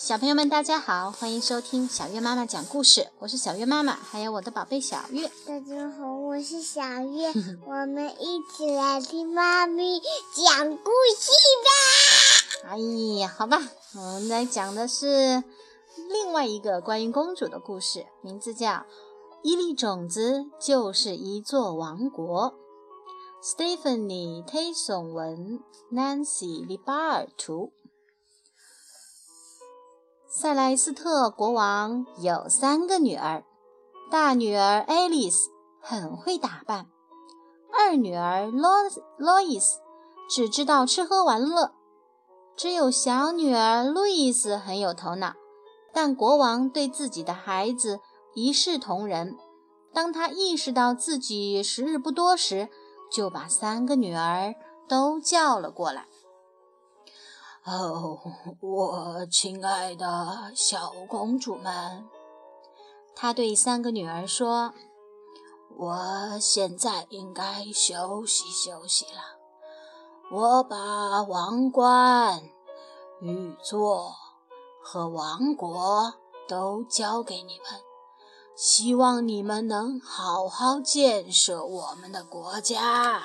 小朋友们，大家好，欢迎收听小月妈妈讲故事。我是小月妈妈，还有我的宝贝小月。大家好，我是小月，我们一起来听妈咪讲故事吧。哎呀，好吧，我们来讲的是另外一个关于公主的故事，名字叫《一粒种子就是一座王国》。Stephanie Tayson 文，Nancy l i b a r 图。塞莱斯特国王有三个女儿，大女儿爱丽丝很会打扮，二女儿洛洛伊斯只知道吃喝玩乐，只有小女儿路易斯很有头脑。但国王对自己的孩子一视同仁，当他意识到自己时日不多时，就把三个女儿都叫了过来。哦，我亲爱的小公主们，他对三个女儿说：“我现在应该休息休息了。我把王冠、玉座和王国都交给你们，希望你们能好好建设我们的国家。”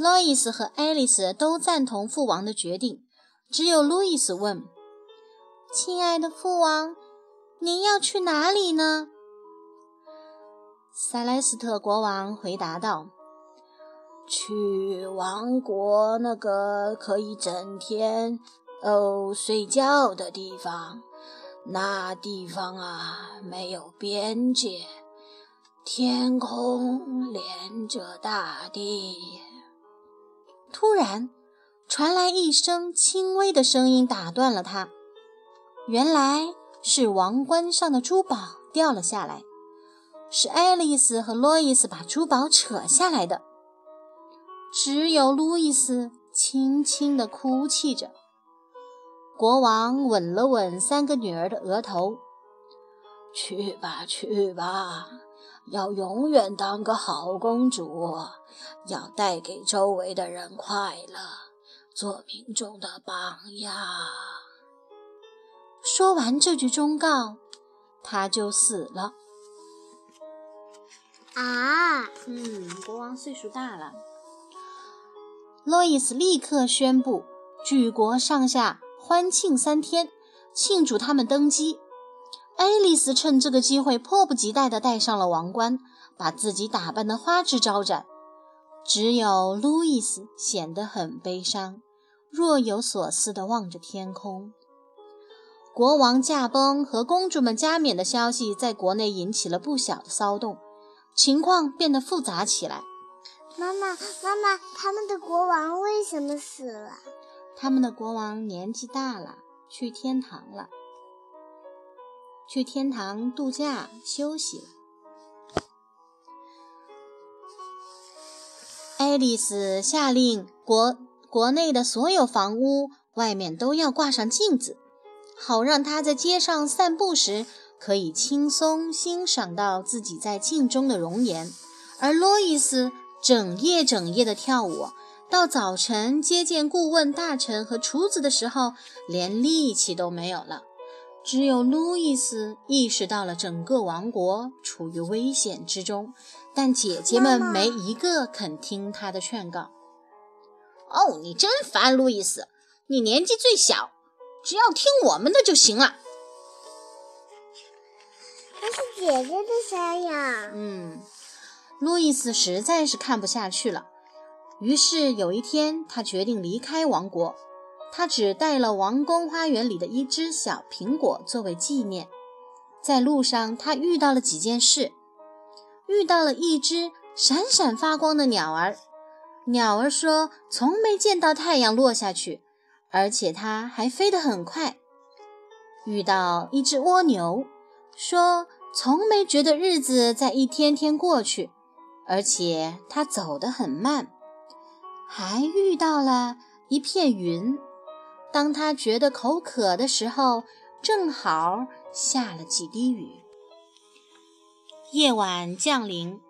路易斯和爱丽丝都赞同父王的决定，只有路易斯问：“亲爱的父王，您要去哪里呢？”塞莱斯特国王回答道：“去王国那个可以整天哦睡觉的地方。那地方啊，没有边界，天空连着大地。”突然，传来一声轻微的声音，打断了他。原来是王冠上的珠宝掉了下来，是爱丽丝和路易斯把珠宝扯下来的。只有路易斯轻轻地哭泣着。国王吻了吻三个女儿的额头：“去吧，去吧。”要永远当个好公主，要带给周围的人快乐，做民众的榜样。说完这句忠告，他就死了。啊，嗯，国王岁数大了。路易斯立刻宣布，举国上下欢庆三天，庆祝他们登基。爱丽丝趁这个机会，迫不及待地戴上了王冠，把自己打扮得花枝招展。只有路易斯显得很悲伤，若有所思地望着天空。国王驾崩和公主们加冕的消息在国内引起了不小的骚动，情况变得复杂起来。妈妈，妈妈，他们的国王为什么死了？他们的国王年纪大了，去天堂了。去天堂度假休息了。爱丽丝下令，国国内的所有房屋外面都要挂上镜子，好让她在街上散步时可以轻松欣赏到自己在镜中的容颜。而路易斯整夜整夜的跳舞，到早晨接见顾问大臣和厨子的时候，连力气都没有了。只有路易斯意识到了整个王国处于危险之中，但姐姐们没一个肯听他的劝告。哦，你真烦，路易斯！你年纪最小，只要听我们的就行了。那是姐姐的声音。嗯，路易斯实在是看不下去了，于是有一天，他决定离开王国。他只带了王宫花园里的一只小苹果作为纪念。在路上，他遇到了几件事：遇到了一只闪闪发光的鸟儿，鸟儿说从没见到太阳落下去，而且它还飞得很快；遇到一只蜗牛，说从没觉得日子在一天天过去，而且它走得很慢；还遇到了一片云。当他觉得口渴的时候，正好下了几滴雨。夜晚降临，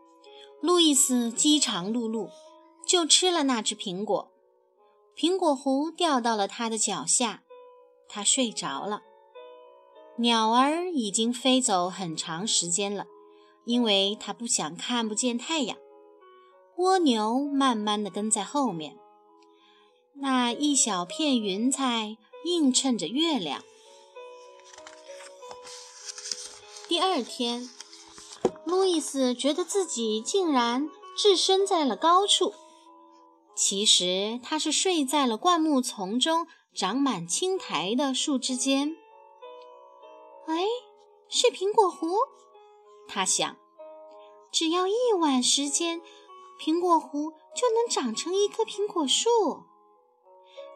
路易斯饥肠辘辘，就吃了那只苹果。苹果核掉到了他的脚下，他睡着了。鸟儿已经飞走很长时间了，因为它不想看不见太阳。蜗牛慢慢地跟在后面，那一小片云彩映衬着月亮。第二天，路易斯觉得自己竟然置身在了高处，其实他是睡在了灌木丛中长满青苔的树枝间。哎，是苹果湖。他想，只要一晚时间，苹果湖就能长成一棵苹果树，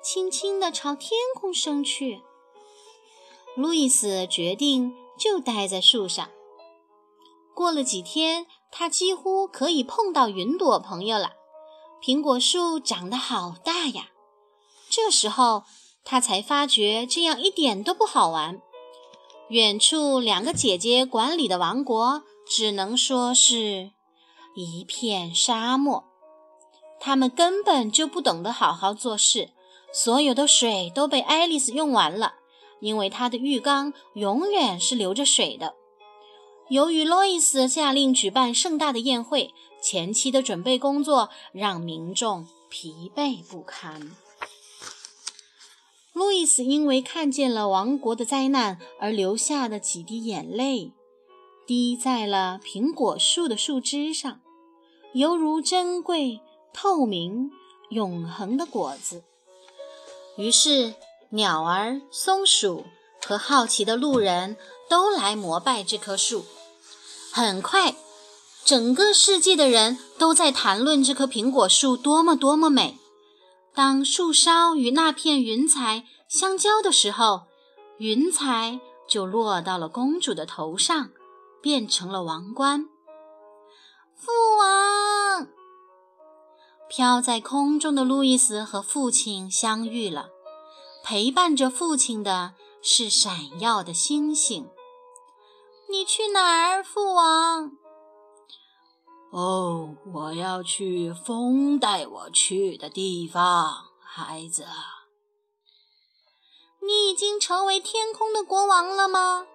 轻轻地朝天空升去。路易斯决定就待在树上。过了几天，他几乎可以碰到云朵朋友了。苹果树长得好大呀！这时候，他才发觉这样一点都不好玩。远处两个姐姐管理的王国，只能说是一片沙漠。他们根本就不懂得好好做事，所有的水都被爱丽丝用完了，因为她的浴缸永远是流着水的。由于路易斯下令举办盛大的宴会，前期的准备工作让民众疲惫不堪。路易斯因为看见了王国的灾难而流下的几滴眼泪，滴在了苹果树的树枝上，犹如珍贵、透明、永恒的果子。于是，鸟儿、松鼠和好奇的路人都来膜拜这棵树。很快，整个世界的人都在谈论这棵苹果树多么多么美。当树梢与那片云彩相交的时候，云彩就落到了公主的头上，变成了王冠。父王飘在空中的路易斯和父亲相遇了，陪伴着父亲的是闪耀的星星。你去哪儿，父王？哦，我要去风带我去的地方，孩子。你已经成为天空的国王了吗？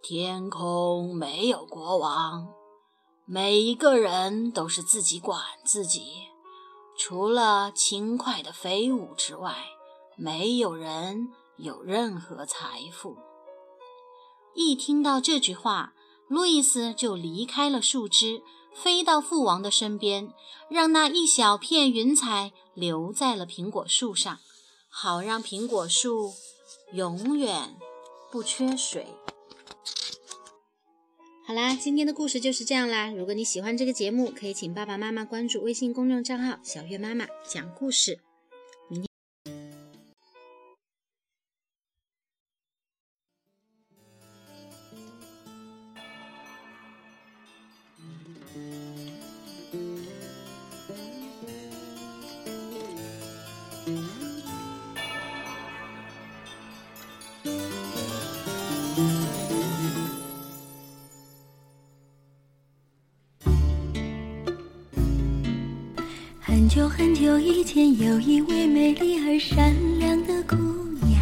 天空没有国王，每一个人都是自己管自己。除了轻快的飞舞之外，没有人有任何财富。一听到这句话。路易斯就离开了树枝，飞到父王的身边，让那一小片云彩留在了苹果树上，好让苹果树永远不缺水。好啦，今天的故事就是这样啦。如果你喜欢这个节目，可以请爸爸妈妈关注微信公众账号“小月妈妈讲故事”。很久很久以前，有一位美丽而善良的姑娘。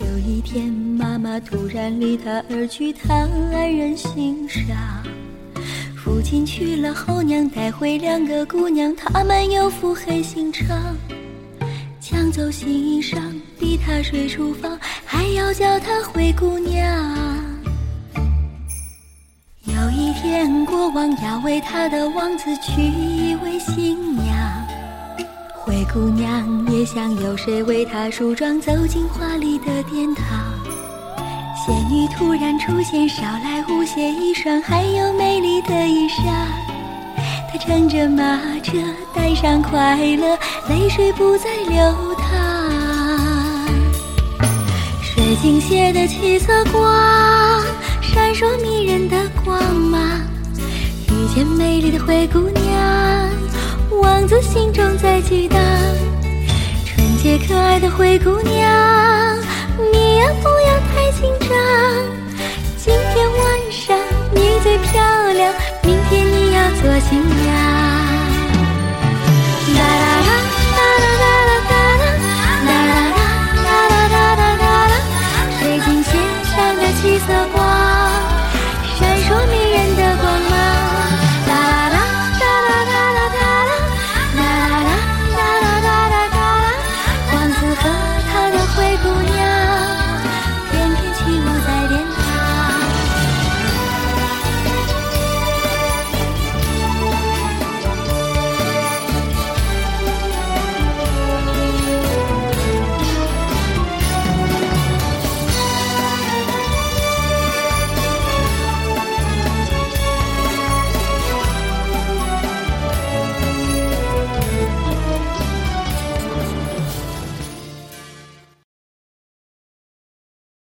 有一天，妈妈突然离她而去，她黯然心伤。父亲娶了后娘，带回两个姑娘，她们又腹黑心肠，抢走新衣裳，逼她睡厨房，还要叫她灰姑娘。天国王要为他的王子娶一位新娘，灰姑娘也想有谁为她梳妆，走进华丽的殿堂。仙女突然出现，捎来舞鞋一双，还有美丽的衣裳。她乘着马车，带上快乐，泪水不再流淌。水晶鞋的七色光。闪烁迷人的光芒，遇见美丽的灰姑娘，王子心中在激荡。纯洁可爱的灰姑娘，你呀不要太紧张。今天晚上你最漂亮，明天你要做新娘。